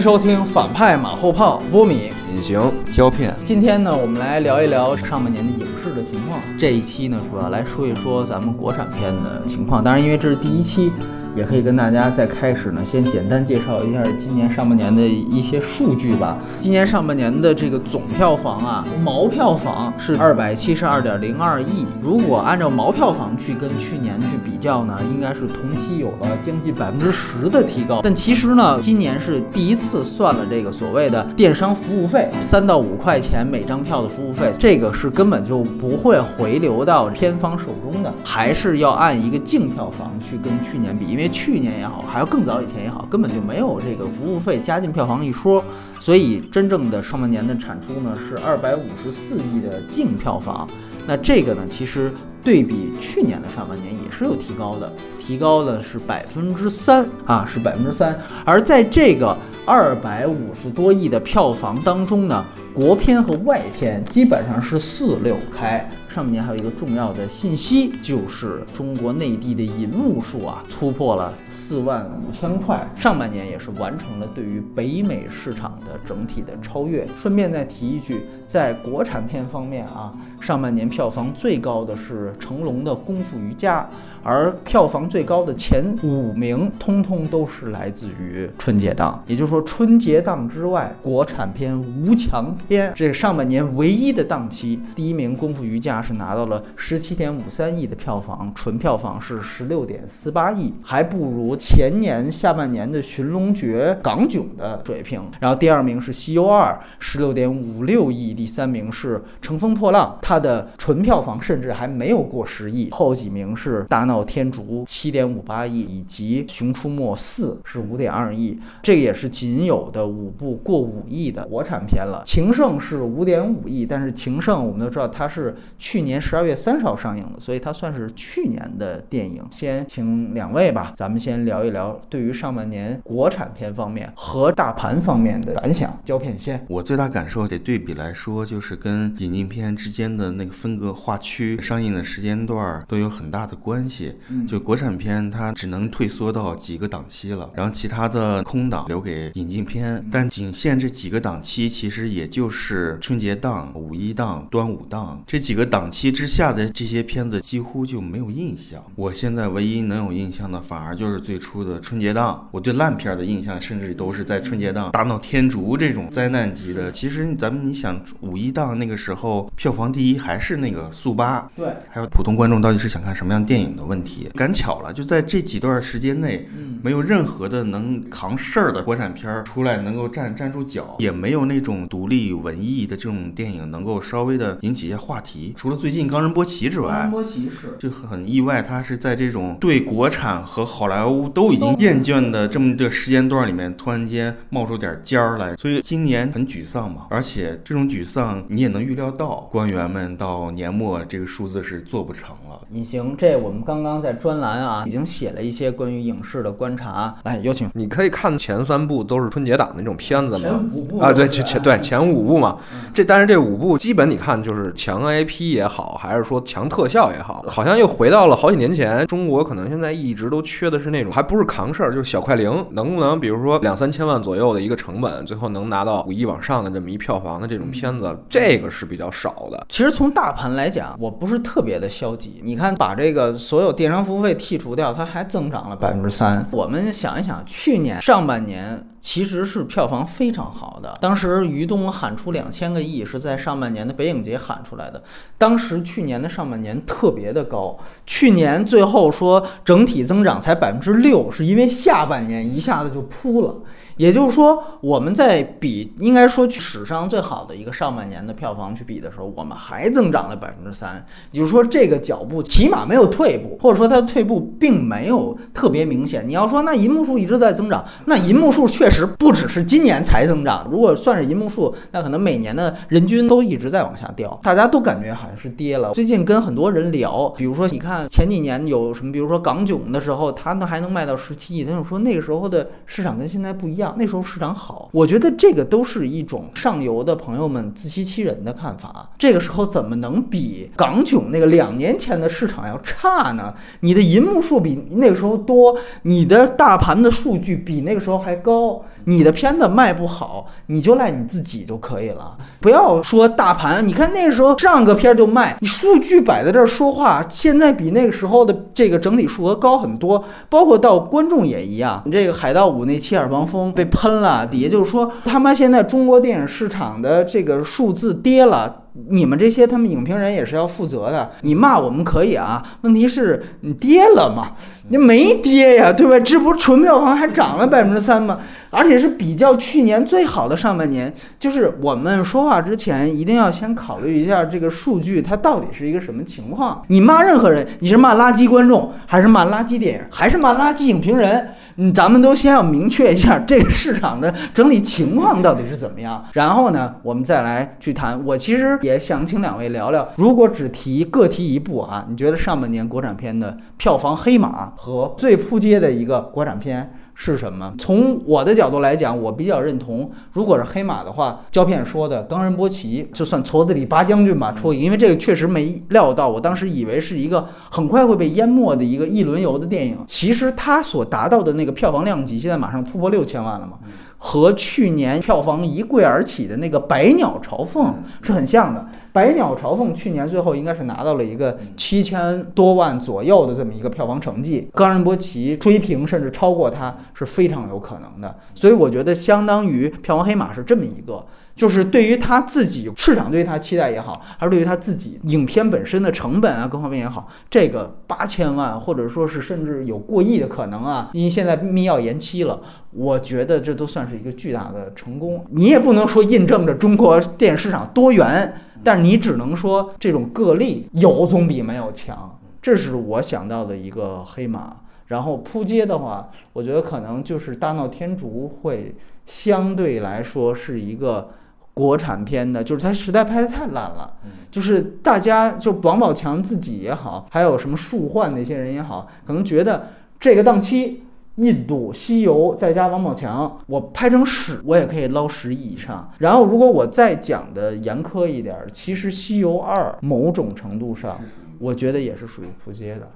收听反派马后炮，波米。隐形胶片，今天呢，我们来聊一聊上半年的影视的情况。这一期呢，主要来说一说咱们国产片的情况。当然，因为这是第一期，也可以跟大家在开始呢，先简单介绍一下今年上半年的一些数据吧。今年上半年的这个总票房啊，毛票房是二百七十二点零二亿。如果按照毛票房去跟去年去比较呢，应该是同期有了将近百分之十的提高。但其实呢，今年是第一次算了这个所谓的电商服务费。三到五块钱每张票的服务费，这个是根本就不会回流到片方手中的，还是要按一个净票房去跟去年比，因为去年也好，还有更早以前也好，根本就没有这个服务费加进票房一说，所以真正的上半年的产出呢是二百五十四亿的净票房，那这个呢其实对比去年的上半年也是有提高的，提高的是百分之三啊，是百分之三，而在这个。二百五十多亿的票房当中呢，国片和外片基本上是四六开。上半年还有一个重要的信息，就是中国内地的银幕数啊突破了四万五千块，上半年也是完成了对于北美市场的整体的超越。顺便再提一句，在国产片方面啊，上半年票房最高的是成龙的《功夫瑜伽》。而票房最高的前五名，通通都是来自于春节档，也就是说春节档之外，国产片无强片，这上半年唯一的档期，第一名《功夫瑜伽》是拿到了十七点五三亿的票房，纯票房是十六点四八亿，还不如前年下半年的《寻龙诀》港囧的水平。然后第二名是《西游二》，十六点五六亿，第三名是《乘风破浪》，它的纯票房甚至还没有过十亿，后几名是大闹。天竺七点五八亿，以及熊出没四是五点二亿，这个也是仅有的五部过五亿的国产片了。情圣是五点五亿，但是情圣我们都知道它是去年十二月三十号上映的，所以它算是去年的电影。先请两位吧，咱们先聊一聊对于上半年国产片方面和大盘方面的感想。胶片先，我最大感受得对比来说，就是跟引进片之间的那个分隔划区、上映的时间段都有很大的关系。就国产片，它只能退缩到几个档期了，然后其他的空档留给引进片。但仅限这几个档期，其实也就是春节档、五一档、端午档这几个档期之下的这些片子，几乎就没有印象。我现在唯一能有印象的，反而就是最初的春节档。我对烂片的印象，甚至都是在春节档，大闹天竺这种灾难级的。其实咱们你想，五一档那个时候票房第一还是那个速八，对，还有普通观众到底是想看什么样电影的问题。赶巧了，就在这几段时间内，没有任何的能扛事儿的国产片儿出来，能够站站住脚，也没有那种独立文艺的这种电影能够稍微的引起一些话题。除了最近《冈仁波齐》之外，冈仁波齐是就很意外，他是在这种对国产和好莱坞都已经厌倦的这么个时间段里面，突然间冒出点尖儿来，所以今年很沮丧嘛。而且这种沮丧你也能预料到，官员们到年末这个数字是做不成了。隐形，这我们刚刚在。专栏啊，已经写了一些关于影视的观察。来，有请。你可以看前三部都是春节档的那种片子嘛？前五部啊，对，前前对前五部嘛。这但是这五部基本你看就是强 IP 也好，还是说强特效也好，好像又回到了好几年前。中国可能现在一直都缺的是那种，还不是扛事儿，就是小快灵，能不能比如说两三千万左右的一个成本，最后能拿到五亿往上的这么一票房的这种片子，这个是比较少的。其实从大盘来讲，我不是特别的消极。你看，把这个所有电商。服务费剔除掉，它还增长了百分之三。我们想一想，去年上半年其实是票房非常好的。当时于东喊出两千个亿，是在上半年的北影节喊出来的。当时去年的上半年特别的高，去年最后说整体增长才百分之六，是因为下半年一下子就扑了。也就是说，我们在比应该说史上最好的一个上半年的票房去比的时候，我们还增长了百分之三。也就是说，这个脚步起码没有退步，或者说它的退步并没有特别明显。你要说那银幕数一直在增长，那银幕数确实不只是今年才增长。如果算是银幕数，那可能每年的人均都一直在往下掉，大家都感觉好像是跌了。最近跟很多人聊，比如说你看前几年有什么，比如说港囧的时候，它那还能卖到十七亿，他就说那个时候的市场跟现在不一样。那时候市场好。我觉得这个都是一种上游的朋友们自欺欺人的看法。这个时候怎么能比港囧那个两年前的市场要差呢？你的银幕数比那个时候多，你的大盘的数据比那个时候还高。你的片子卖不好，你就赖你自己就可以了，不要说大盘。你看那个时候上个片就卖，你数据摆在这儿说话，现在比那个时候的这个整体数额高很多。包括到观众也一样，你这个《海盗五》那七耳王风被喷了，底下就是说他妈现在中国电影市场的这个数字跌了，你们这些他们影评人也是要负责的。你骂我们可以啊，问题是你跌了吗？你没跌呀，对吧？这不纯票房还涨了百分之三吗？而且是比较去年最好的上半年，就是我们说话之前一定要先考虑一下这个数据它到底是一个什么情况。你骂任何人，你是骂垃圾观众，还是骂垃圾电影，还是骂垃圾影评人？嗯，咱们都先要明确一下这个市场的整体情况到底是怎么样，然后呢，我们再来去谈。我其实也想请两位聊聊，如果只提各提一部啊，你觉得上半年国产片的票房黑马和最扑街的一个国产片？是什么？从我的角度来讲，我比较认同，如果是黑马的话，胶片说的冈仁波齐就算矬子里拔将军吧，出因为这个确实没料到，我当时以为是一个很快会被淹没的一个一轮游的电影，其实它所达到的那个票房量级，现在马上突破六千万了嘛。和去年票房一跪而起的那个《百鸟朝凤》是很像的，《百鸟朝凤》去年最后应该是拿到了一个七千多万左右的这么一个票房成绩，冈仁波齐追平甚至超过它是非常有可能的，所以我觉得相当于票房黑马是这么一个。就是对于他自己市场对他期待也好，还是对于他自己影片本身的成本啊各方面也好，这个八千万或者说是甚至有过亿的可能啊，因为现在密钥延期了，我觉得这都算是一个巨大的成功。你也不能说印证着中国电影市场多元，但你只能说这种个例有总比没有强，这是我想到的一个黑马。然后扑街的话，我觉得可能就是大闹天竺会相对来说是一个。国产片的，就是它实在拍的太烂了，就是大家就王宝强自己也好，还有什么树焕那些人也好，可能觉得这个档期，印度西游再加王宝强，我拍成屎我也可以捞十亿以上。然后如果我再讲的严苛一点，其实西游二某种程度上，我觉得也是属于扑街的。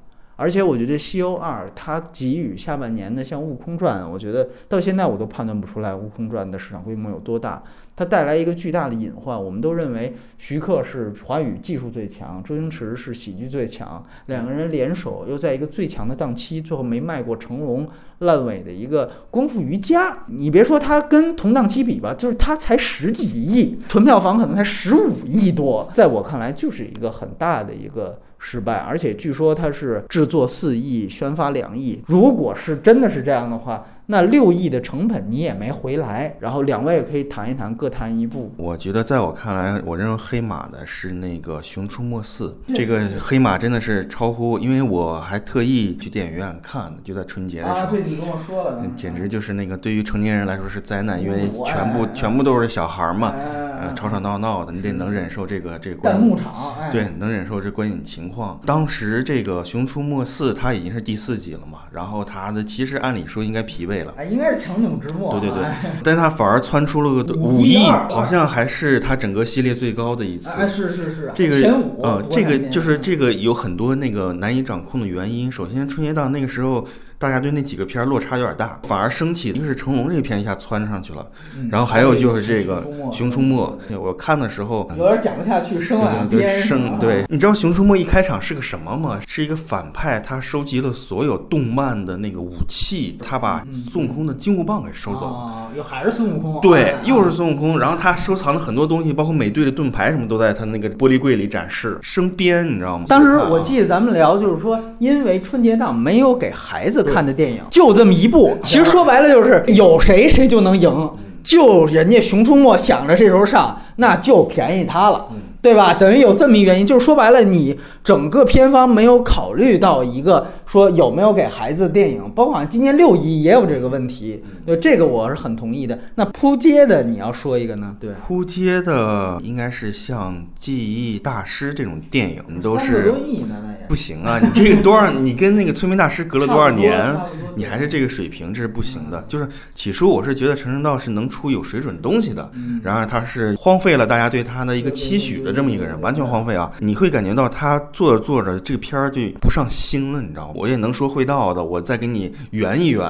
而且我觉得《西游二》它给予下半年的像《悟空传》，我觉得到现在我都判断不出来《悟空传》的市场规模有多大。它带来一个巨大的隐患，我们都认为徐克是华语技术最强，周星驰是喜剧最强，两个人联手又在一个最强的档期，最后没卖过成龙烂尾的一个功夫瑜伽。你别说它跟同档期比吧，就是它才十几亿，纯票房可能才十五亿多，在我看来就是一个很大的一个。失败，而且据说他是制作四亿，宣发两亿。如果是真的是这样的话。那六亿的成本你也没回来，然后两位也可以谈一谈，各谈一步。我觉得在我看来，我认为黑马的是那个《熊出没四》，这个黑马真的是超乎，因为我还特意去电影院看的，就在春节的时候。啊，对你跟我说了，简直就是那个对于成年人来说是灾难，因为全部全部都是小孩嘛，呃，吵吵闹闹的，你得能忍受这个这个观幕场，对，能忍受这观影情况。当时这个《熊出没四》它已经是第四集了嘛，然后它的其实按理说应该疲惫。哎，应该是强弩之末。对对对，但他反而窜出了个五亿，好像还是他整个系列最高的一次。哎，是是是，这个前五啊，这个就是这个有很多那个难以掌控的原因。首先，春节档那个时候。大家对那几个片儿落差有点大，反而生气。一个是成龙这个片一下窜上去了，然后还有就是这个《熊出没》，我看的时候有点讲不下去，生完对生对。你知道《熊出没》一开场是个什么吗？是一个反派，他收集了所有动漫的那个武器，他把孙悟空的金箍棒给收走了。又还是孙悟空？对，又是孙悟空。然后他收藏了很多东西，包括美队的盾牌什么都在他那个玻璃柜里展示。生编，你知道吗？当时我记得咱们聊，就是说，因为春节档没有给孩子。看的电影就这么一部，其实说白了就是有谁谁就能赢，就人家《熊出没》想着这时候上，那就便宜他了。对吧？等于有这么一原因，就是说白了，你整个片方没有考虑到一个说有没有给孩子的电影，包括今年六一也有这个问题。对这个我是很同意的。那扑街的你要说一个呢？对，扑街的应该是像《记忆大师》这种电影，你都是三个多亿呢，那也不行啊！你这个多少？你跟那个《催眠大师》隔了多少年？你还是这个水平，这是不行的。就是起初我是觉得陈升道是能出有水准东西的，然而他是荒废了大家对他的一个期许的这么一个人，完全荒废啊！你会感觉到他做着做着这个片儿就不上心了，你知道吗？我也能说会道的，我再给你圆一圆，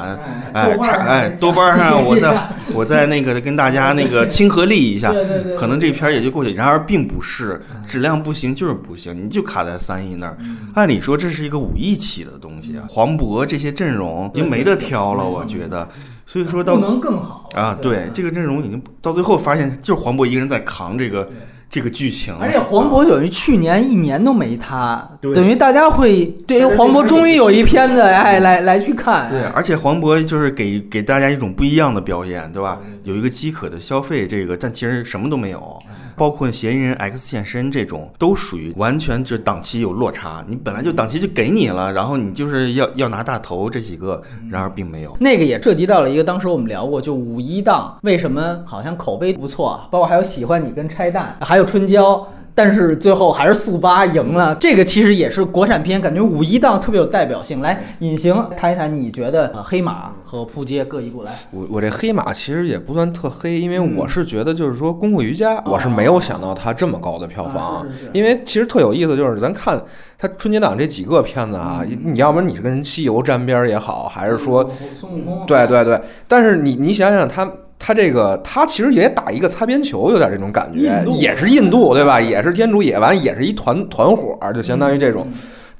哎，哎，豆瓣上我再 我再那个跟大家那个亲和力一下，可能这片儿也就过去。然而并不是质量不行就是不行，你就卡在三亿那儿。按理说这是一个五亿起的东西啊，黄渤这些阵容已经没得挑了，我觉得。所以说到不能更好啊，对这个阵容已经到最后发现就是黄渤一个人在扛这个。这个剧情，而且黄渤等于去年一年都没他，等于大家会对于黄渤终于有一片子哎来来去看。对，而且黄渤就是给给大家一种不一样的表演，对吧？有一个饥渴的消费，这个但其实什么都没有。包括嫌疑人 X 现身这种，都属于完全就是档期有落差。你本来就档期就给你了，然后你就是要要拿大头这几个，然而并没有。那个也涉及到了一个，当时我们聊过，就五一档为什么好像口碑不错，包括还有喜欢你跟拆弹，还有春娇。但是最后还是速八赢了，这个其实也是国产片，感觉五一档特别有代表性。来，隐形谈一谈，你觉得黑马和扑街各一部来？我我这黑马其实也不算特黑，因为我是觉得就是说功夫瑜伽，我是没有想到它这么高的票房，因为其实特有意思，就是咱看它春节档这几个片子啊，你要不然你是跟西游沾边也好，还是说孙悟空，对对对，但是你你想想它。他这个，他其实也打一个擦边球，有点这种感觉，也是印度，对吧？也是天竺野完，也是一团团伙，就相当于这种。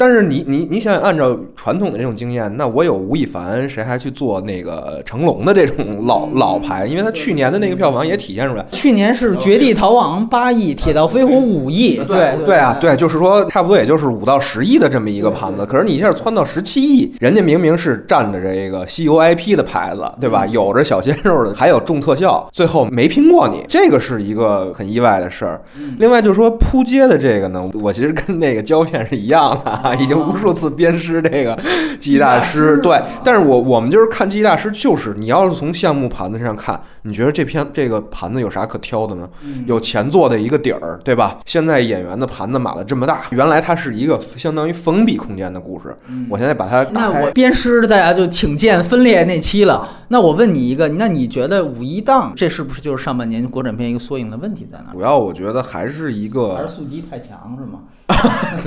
但是你你你想按照传统的这种经验，那我有吴亦凡，谁还去做那个成龙的这种老老牌？因为他去年的那个票房也体现出来，去年是《绝地逃亡》八亿，《铁道飞虎》五亿，对对啊，对，就是说差不多也就是五到十亿的这么一个盘子。可是你一下窜到十七亿，人家明明是占着这个西游 IP 的牌子，对吧？有着小鲜肉的，还有重特效，最后没拼过你，这个是一个很意外的事儿。另外就是说扑街的这个呢，我其实跟那个胶片是一样的。已经无数次鞭尸这个记忆大师，对，但是我我们就是看记忆大师，就是你要是从项目盘子上看，你觉得这篇这个盘子有啥可挑的呢？有前作的一个底儿，对吧？现在演员的盘子码的这么大，原来它是一个相当于封闭空间的故事，我现在把它那我鞭尸大家就请见分裂那期了。那我问你一个，那你觉得五一档这是不是就是上半年国产片一个缩影的问题在哪？主要我觉得还是一个还是速机太强是吗？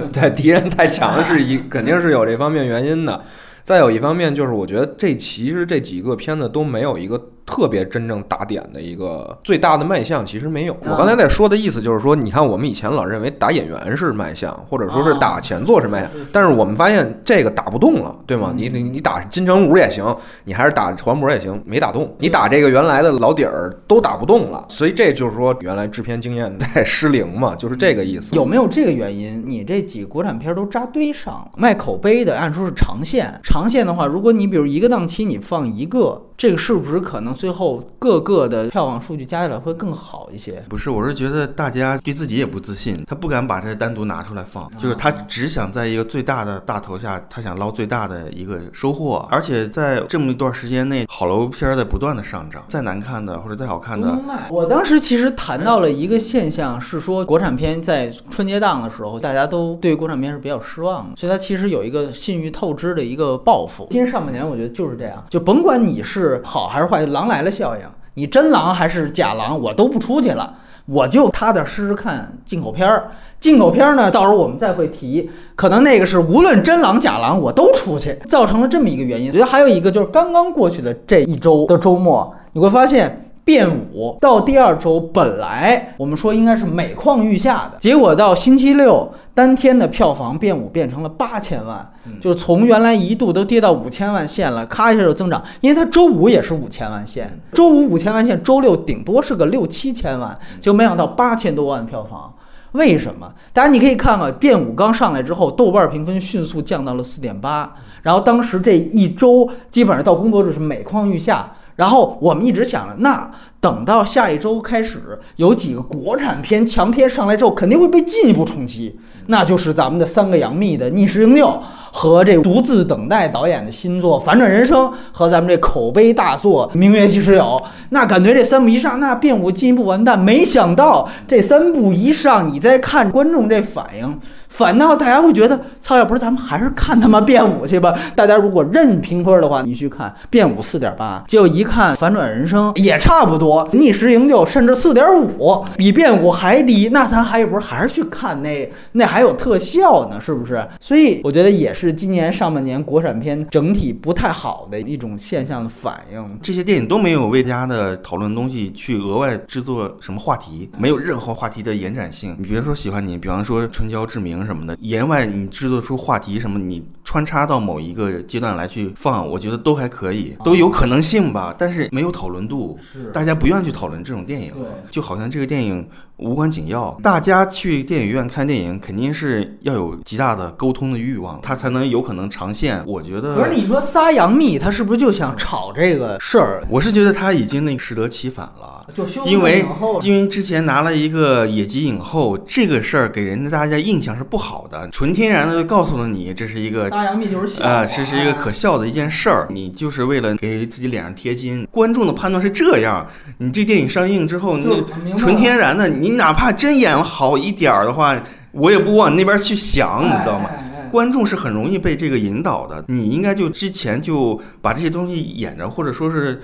对，敌人太强。是一肯定是有这方面原因的，再有一方面就是我觉得这其实这几个片子都没有一个。特别真正打点的一个最大的卖相其实没有。我刚才在说的意思就是说，你看我们以前老认为打演员是卖相，或者说是打前作是卖相，但是我们发现这个打不动了，对吗？你你你打金城武也行，你还是打黄渤也行，没打动。你打这个原来的老底儿都打不动了，所以这就是说原来制片经验在失灵嘛，就是这个意思。有没有这个原因？你这几个国产片都扎堆上了，卖口碑的，按说是长线。长线的话，如果你比如一个档期你放一个。这个是不是可能最后各个的票房数据加起来会更好一些？不是，我是觉得大家对自己也不自信，他不敢把这单独拿出来放，就是他只想在一个最大的大头下，他想捞最大的一个收获。而且在这么一段时间内，好莱坞片在不断的上涨，再难看的或者再好看的，我当时其实谈到了一个现象，是说国产片在春节档的时候，大家都对国产片是比较失望的，所以它其实有一个信誉透支的一个报复。今年上半年我觉得就是这样，就甭管你是。是好还是坏？狼来了效应，你真狼还是假狼，我都不出去了，我就踏踏实实看进口片儿。进口片儿呢，到时候我们再会提，可能那个是无论真狼假狼，我都出去，造成了这么一个原因。我觉得还有一个就是刚刚过去的这一周的周末，你会发现。变五到第二周，本来我们说应该是每况愈下的，结果到星期六当天的票房变五变成了八千万，就是从原来一度都跌到五千万线了，咔一下就增长，因为它周五也是五千万线，周五五千万线，周六顶多是个六七千万，就没想到八千多万票房，为什么？大家你可以看看变五刚上来之后，豆瓣评分迅速降到了四点八，然后当时这一周基本上到工作日是每况愈下。然后我们一直想着，那等到下一周开始有几个国产片强片上来之后，肯定会被进一步冲击，那就是咱们的三个杨幂的《逆时营救》，和这独自等待导演的新作《反转人生》和咱们这口碑大作《明月几时有》，那感觉这三部一上，那变五进一步完蛋。没想到这三部一上，你再看观众这反应。反倒大家会觉得，操，要不是咱们还是看他妈变五去吧。大家如果认评分的话，你去看变五四点八，结果一看反转人生也差不多，逆时营救甚至四点五，比变五还低。那咱还不是还是去看那那还有特效呢，是不是？所以我觉得也是是今年上半年国产片整体不太好的一种现象的反应。这些电影都没有为大家的讨论东西去额外制作什么话题，没有任何话题的延展性。你比如说喜欢你，比方说春娇志明。什么的，言外你制作出话题什么，你穿插到某一个阶段来去放，我觉得都还可以，都有可能性吧。但是没有讨论度，是大家不愿意去讨论这种电影，对，就好像这个电影无关紧要。大家去电影院看电影，肯定是要有极大的沟通的欲望，他才能有可能长线。我觉得，可是你说撒杨幂，他是不是就想炒这个事儿？我是觉得他已经那个适得其反了，就因为因为之前拿了一个野鸡影后，这个事儿给人大家印象是不好的，纯天然的就告诉了你这是一个撒杨幂就是啊，这是一个可笑的一件事儿，你就是为了给自己脸上贴金。观众的判断是这样，你这电影上映之后，那纯天然的，你哪怕真演好一点儿的话，我也不往那边去想，你知道吗？观众是很容易被这个引导的，你应该就之前就把这些东西演着，或者说是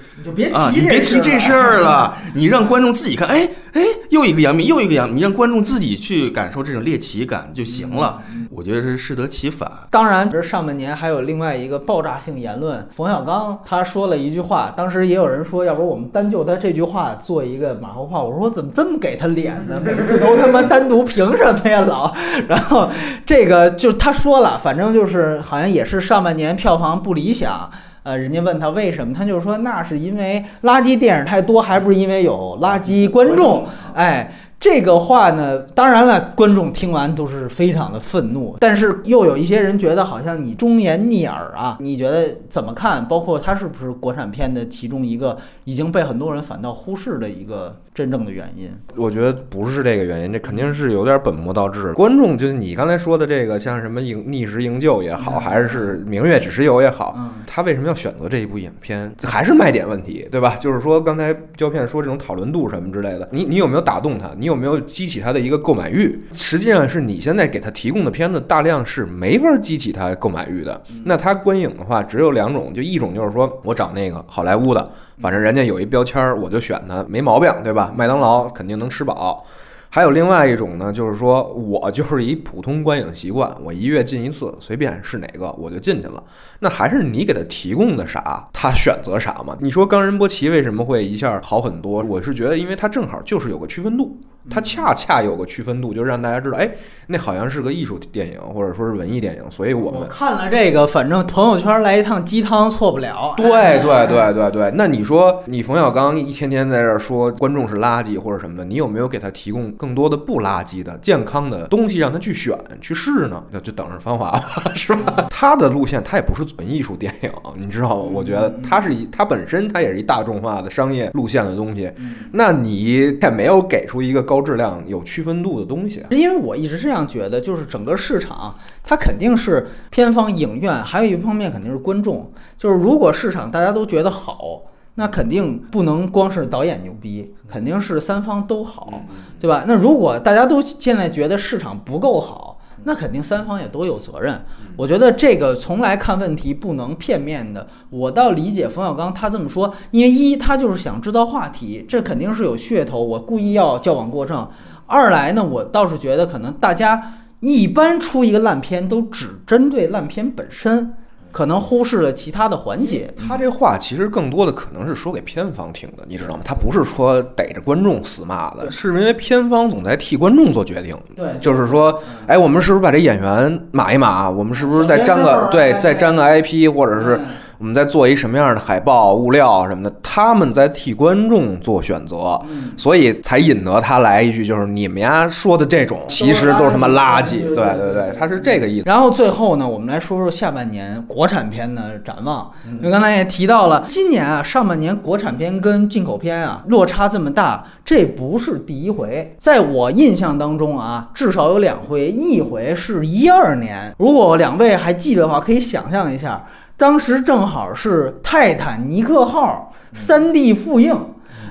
啊，你别提这事儿了，你让观众自己看，哎哎，又一个杨幂，又一个杨，你让观众自己去感受这种猎奇感就行了。我觉得是适得其反。当然，这上半年还有另外一个爆炸性言论，冯小刚他说了一句话，当时也有人说，要不我们单就他这句话做一个马后炮。我说怎么这么给他脸呢？每次都他妈单独，凭什么呀老？然后这个就他说。了，反正就是好像也是上半年票房不理想，呃，人家问他为什么，他就是说那是因为垃圾电影太多，还不是因为有垃圾观众，哎。这个话呢，当然了，观众听完都是非常的愤怒，但是又有一些人觉得好像你忠言逆耳啊，你觉得怎么看？包括它是不是国产片的其中一个已经被很多人反倒忽视的一个真正的原因？我觉得不是这个原因，这肯定是有点本末倒置。观众就是你刚才说的这个，像什么营逆时营救也好，还是明月只时有也好，他为什么要选择这一部影片？还是卖点问题，对吧？就是说刚才胶片说这种讨论度什么之类的，你你有没有打动他？你？有没有激起他的一个购买欲？实际上是你现在给他提供的片子大量是没法激起他购买欲的。那他观影的话只有两种，就一种就是说我找那个好莱坞的，反正人家有一标签儿，我就选他，没毛病，对吧？麦当劳肯定能吃饱。还有另外一种呢，就是说我就是一普通观影习惯，我一月进一次，随便是哪个我就进去了。那还是你给他提供的啥，他选择啥嘛？你说冈仁波齐为什么会一下好很多？我是觉得，因为他正好就是有个区分度。它恰恰有个区分度，就让大家知道，哎，那好像是个艺术电影，或者说是文艺电影，所以我们看了这个，反正朋友圈来一趟鸡汤错不了。对对对对对，那你说你冯小刚一天天在这说观众是垃圾或者什么的，你有没有给他提供更多的不垃圾的健康的东西让他去选去试呢？那就等着芳华吧 是吧？他的路线他也不是纯艺术电影，你知道吗？我觉得他是一他本身他也是一大众化的商业路线的东西，那你也没有给出一个。高质量有区分度的东西，因为我一直这样觉得，就是整个市场它肯定是片方、影院，还有一方面肯定是观众。就是如果市场大家都觉得好，那肯定不能光是导演牛逼，肯定是三方都好，对吧？那如果大家都现在觉得市场不够好，那肯定三方也都有责任。我觉得这个从来看问题不能片面的。我倒理解冯小刚他这么说，因为一他就是想制造话题，这肯定是有噱头，我故意要矫枉过正。二来呢，我倒是觉得可能大家一般出一个烂片都只针对烂片本身。可能忽视了其他的环节。他这话其实更多的可能是说给片方听的，你知道吗？他不是说逮着观众死骂的，是因为片方总在替观众做决定。对，就是说，哎，我们是不是把这演员码一码？我们是不是再粘个对，再粘个 IP，或者是我们在做一什么样的海报、物料什么的，他们在替观众做选择，所以才引得他来一句，就是你们呀说的这种其实都是他妈垃圾。对对对，他是这个意思。然后最后呢，我们来说说下半年国产片的展望。因为刚才也提到了，今年啊上半年国产片跟进口片啊落差这么大，这不是第一回。在我印象当中啊，至少有两回，一回是一二年。如果两位还记得的话，可以想象一下，当时正好是泰坦尼克号三 D 复映，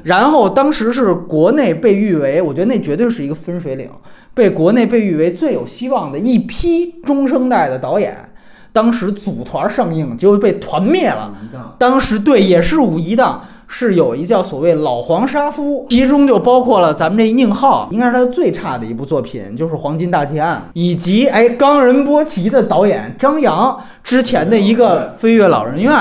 然后当时是国内被誉为，我觉得那绝对是一个分水岭，被国内被誉为最有希望的一批中生代的导演。当时组团上映，结果被团灭了。当时对，也是五一档，是有一叫所谓老黄沙夫，其中就包括了咱们这宁浩，应该是他最差的一部作品，就是《黄金大劫案》，以及哎冈仁波齐的导演张扬之前的一个《飞跃老人院》，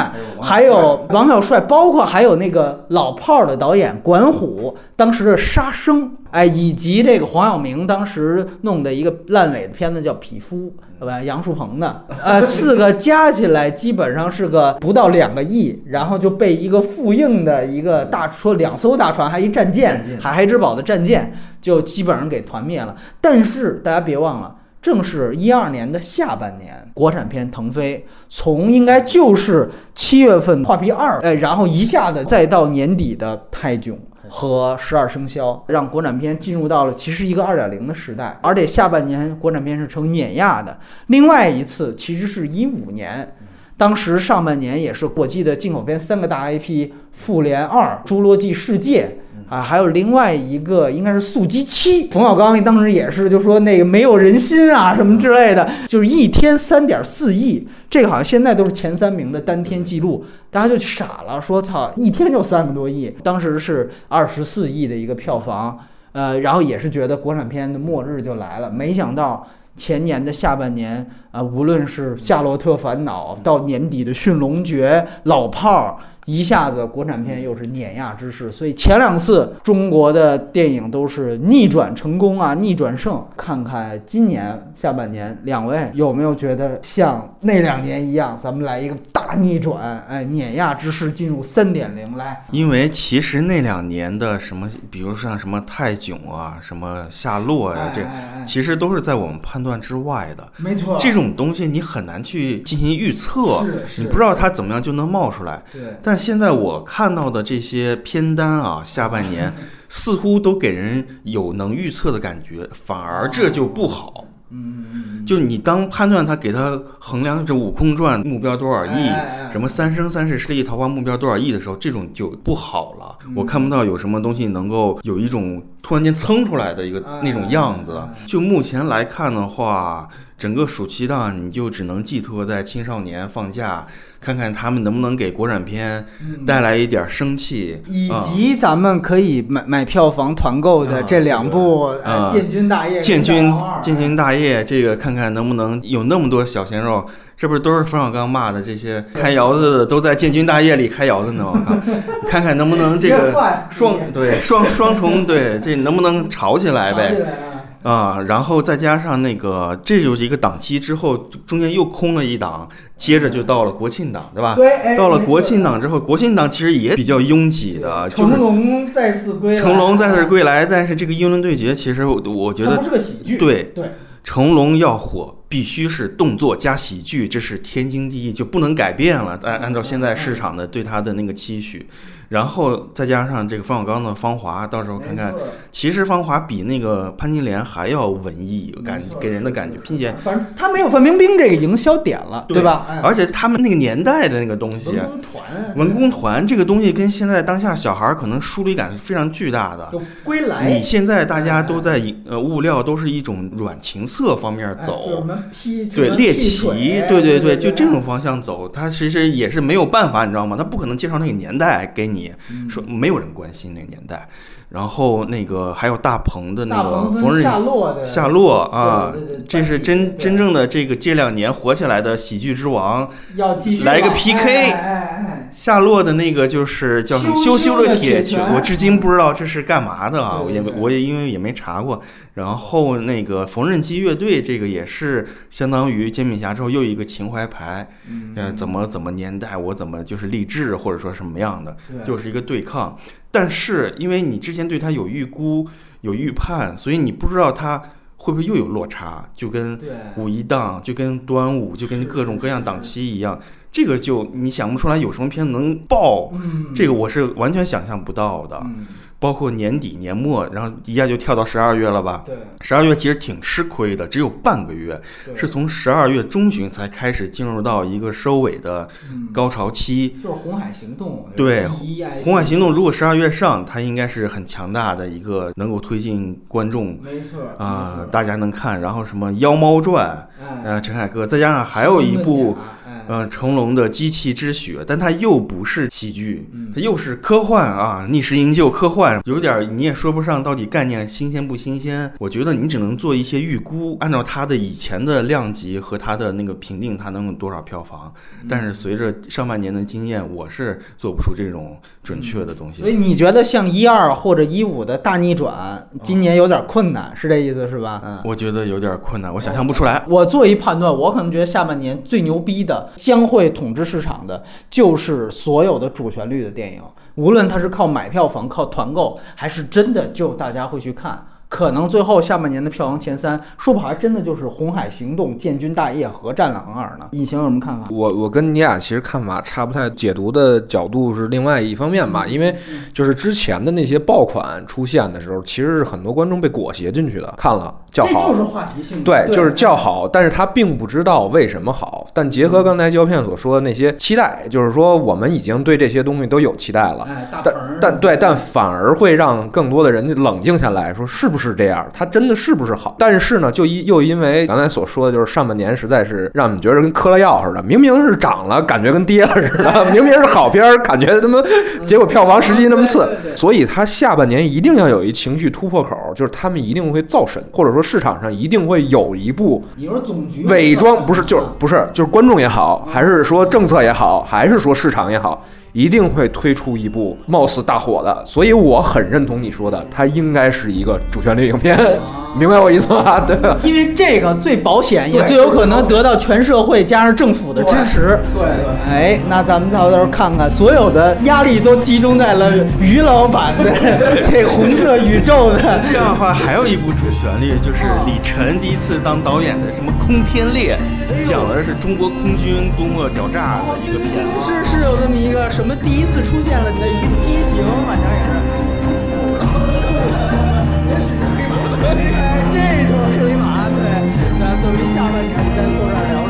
还有王小帅，包括还有那个老炮儿的导演管虎，当时的《杀生》，哎，以及这个黄晓明当时弄的一个烂尾的片子叫《匹夫》。对吧？杨树鹏的，呃，四个加起来基本上是个不到两个亿，然后就被一个复印的一个大说两艘大船，还一战舰，海海之宝的战舰，就基本上给团灭了。但是大家别忘了，正是一二年的下半年，国产片腾飞，从应该就是七月份《画皮二》，哎，然后一下子再到年底的《泰囧》。和十二生肖让国产片进入到了其实一个二点零的时代，而且下半年国产片是呈碾压的。另外一次其实是一五年，当时上半年也是我记得进口片三个大 IP，《复联二》《侏罗纪世界》。啊，还有另外一个应该是《速激七》，冯小刚当时也是就说那个没有人心啊什么之类的，就是一天三点四亿，这个好像现在都是前三名的单天记录，大家就傻了，说操，一天就三个多亿，当时是二十四亿的一个票房，呃，然后也是觉得国产片的末日就来了，没想到前年的下半年啊，无论是《夏洛特烦恼》到年底的《驯龙诀》《老炮儿》。一下子国产片又是碾压之势，所以前两次中国的电影都是逆转成功啊，逆转胜。看看今年下半年，两位有没有觉得像那两年一样，咱们来一个大逆转，哎，碾压之势进入三点零来？因为其实那两年的什么，比如像什么泰囧啊，什么夏洛呀，这其实都是在我们判断之外的。没错，这种东西你很难去进行预测，你不知道它怎么样就能冒出来。对，但现在我看到的这些片单啊，下半年 似乎都给人有能预测的感觉，反而这就不好。嗯，就你当判断他给他衡量这《悟空传》目标多少亿，什么《三生三世十里桃花》目标多少亿的时候，这种就不好了。我看不到有什么东西能够有一种突然间蹭出来的一个那种样子。就目前来看的话，整个暑期档你就只能寄托在青少年放假。看看他们能不能给国产片带来一点生气，以及咱们可以买买票房团购的这两部《建军大业》。建军建军大业，这个看看能不能有那么多小鲜肉？这不是都是冯小刚骂的这些开窑子的，都在《建军大业》里开窑子呢？我靠，看看能不能这个双对双双重对这能不能吵起来呗？啊，然后再加上那个，这就是一个档期之后，中间又空了一档，接着就到了国庆档，对吧？对。到了国庆档之后，国庆档其实也比较拥挤的。成龙再次归来。成龙再次归来，但是这个英伦对决，其实我我觉得不是个喜剧。对对。成龙要火，必须是动作加喜剧，这是天经地义，就不能改变了。按按照现在市场的对他的那个期许。然后再加上这个冯小刚的《芳华》，到时候看看，其实《芳华》比那个潘金莲还要文艺，感给人的感觉，并且反正他没有范冰冰这个营销点了，对吧？而且他们那个年代的那个东西，文工团，文工团这个东西跟现在当下小孩可能疏离感是非常巨大的。归来，你现在大家都在呃物料都是一种软情色方面走，对猎奇，对对对，就这种方向走，他其实也是没有办法，你知道吗？他不可能介绍那个年代给你。说没有人关心那个年代，然后那个还有大鹏的那个冯日夏洛的夏洛啊，这是真真正的这个这两年火起来的喜剧之王，要继续来个 PK，夏洛的那个就是叫什么羞羞的铁拳，我至今不知道这是干嘛的啊！我也我也因为也没查过。然后那个缝纫机乐队这个也是相当于煎饼侠之后又一个情怀牌，嗯，怎么怎么年代我怎么就是励志或者说什么样的，就是一个对抗。但是因为你之前对它有预估有预判，所以你不知道它。会不会又有落差？就跟五一档，就跟端午，就跟各种各样档期一样，这个就你想不出来有什么片能爆，这个我是完全想象不到的。包括年底年末，然后一下就跳到十二月了吧？对，十二月其实挺吃亏的，只有半个月，是从十二月中旬才开始进入到一个收尾的高潮期。就是红海行动。对，红海行动如果十二月上，它应该是很强大的一个能够推进观众。没错啊，大家能看。然后什么《妖猫传》，呃，陈凯歌，再加上还有一部。嗯，成龙的《机器之血》，但它又不是喜剧，它又是科幻啊，逆时营救科幻，有点你也说不上到底概念新鲜不新鲜。我觉得你只能做一些预估，按照它的以前的量级和它的那个评定，它能有多少票房。但是随着上半年的经验，我是做不出这种准确的东西。所以你觉得像一二或者一五的大逆转，今年有点困难，是这意思是吧？嗯，我觉得有点困难，我想象不出来。我做一判断，我可能觉得下半年最牛逼的。将会统治市场的，就是所有的主旋律的电影，无论它是靠买票房、靠团购，还是真的就大家会去看。可能最后下半年的票房前三，说不好还真的就是《红海行动》《建军大业》和《战狼二》呢。隐形有什么看法？我我跟你俩其实看法差不太，解读的角度是另外一方面吧。因为就是之前的那些爆款出现的时候，其实是很多观众被裹挟进去的，看了叫好，就是话题性。对，就是叫好，但是他并不知道为什么好。但结合刚才胶片所说的那些期待，就是说我们已经对这些东西都有期待了，但但对，但反而会让更多的人冷静下来说，是不是？是这样，它真的是不是好？但是呢，就一又因为刚才所说的，就是上半年实在是让你觉得跟嗑了药似的，明明是涨了，感觉跟跌了似的；明明是好片儿，感觉他妈结果票房实际那么次。所以它下半年一定要有一情绪突破口，就是他们一定会造神，或者说市场上一定会有一部。你说总局伪装不是，就是不是，就是观众也好，还是说政策也好，还是说市场也好。一定会推出一部貌似大火的，所以我很认同你说的，它应该是一个主旋律影片，明白我意思吗？对，因为这个最保险，也最有可能得到全社会加上政府的支持。对对。哎，那咱们到时候看看，所有的压力都集中在了于老板的 这红色宇宙的。这样的话，还有一部主旋律，就是李晨第一次当导演的什么《空天猎》，讲的是中国空军多么屌炸的一个片子。是是有这么一个。什么第一次出现了你的一个畸形，反正也是。这就是黑马，对，那等于下半场再坐这儿聊。